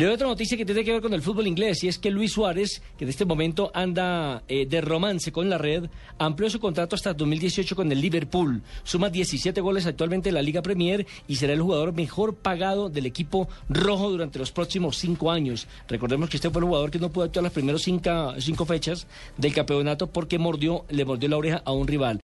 Le doy otra noticia que tiene que ver con el fútbol inglés y es que Luis Suárez, que en este momento anda eh, de romance con la red, amplió su contrato hasta 2018 con el Liverpool. Suma 17 goles actualmente en la Liga Premier y será el jugador mejor pagado del equipo rojo durante los próximos cinco años. Recordemos que este fue el jugador que no pudo actuar las primeras cinco, cinco fechas del campeonato porque mordió, le mordió la oreja a un rival.